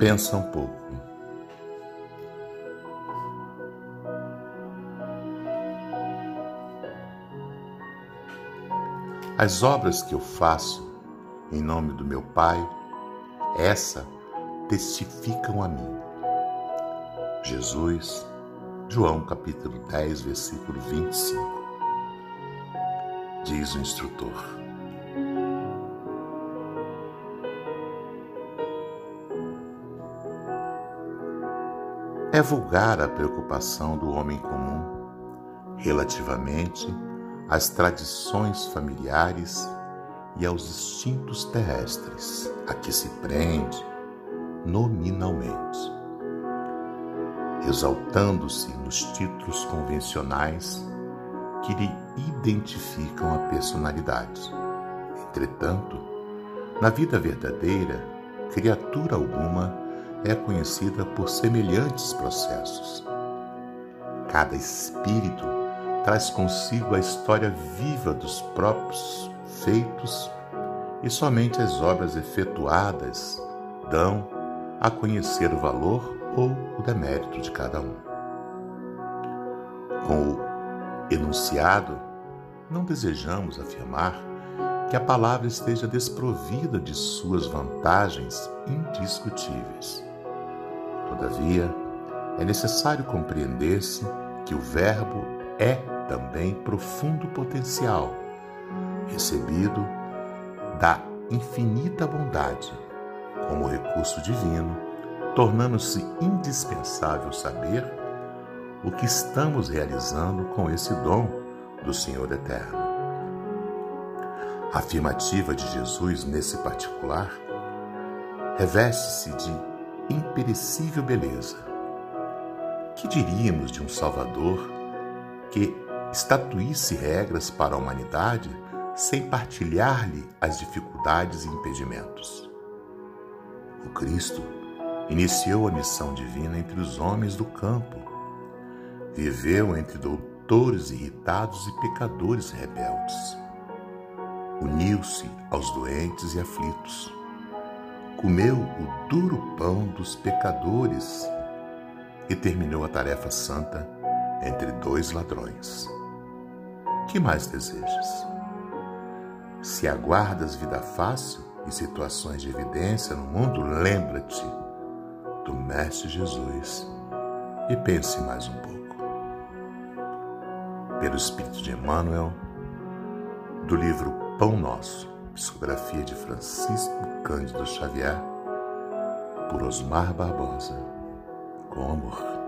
Pensa um pouco. As obras que eu faço em nome do meu Pai, essa testificam a mim. Jesus, João capítulo 10, versículo 25. Diz o instrutor. É vulgar a preocupação do homem comum relativamente às tradições familiares e aos instintos terrestres a que se prende nominalmente, exaltando-se nos títulos convencionais que lhe identificam a personalidade. Entretanto, na vida verdadeira, criatura alguma é conhecida por semelhantes processos. Cada espírito traz consigo a história viva dos próprios feitos e somente as obras efetuadas dão a conhecer o valor ou o demérito de cada um. Com o enunciado, não desejamos afirmar que a palavra esteja desprovida de suas vantagens indiscutíveis. Todavia, é necessário compreender-se que o Verbo é também profundo potencial, recebido da infinita bondade como recurso divino, tornando-se indispensável saber o que estamos realizando com esse dom do Senhor Eterno. A afirmativa de Jesus nesse particular reveste-se de imperecível beleza. Que diríamos de um Salvador que estatuísse regras para a humanidade sem partilhar-lhe as dificuldades e impedimentos? O Cristo iniciou a missão divina entre os homens do campo. Viveu entre doutores irritados e pecadores rebeldes. Uniu-se aos doentes e aflitos. Comeu o duro pão dos pecadores e terminou a tarefa santa entre dois ladrões. Que mais desejas? Se aguardas vida fácil, e situações de evidência no mundo, lembra-te do Mestre Jesus e pense mais um pouco. Pelo Espírito de Emmanuel, do livro Pão Nosso, psicografia de Francisco Cândido Xavier, por Osmar Barbosa, com amor.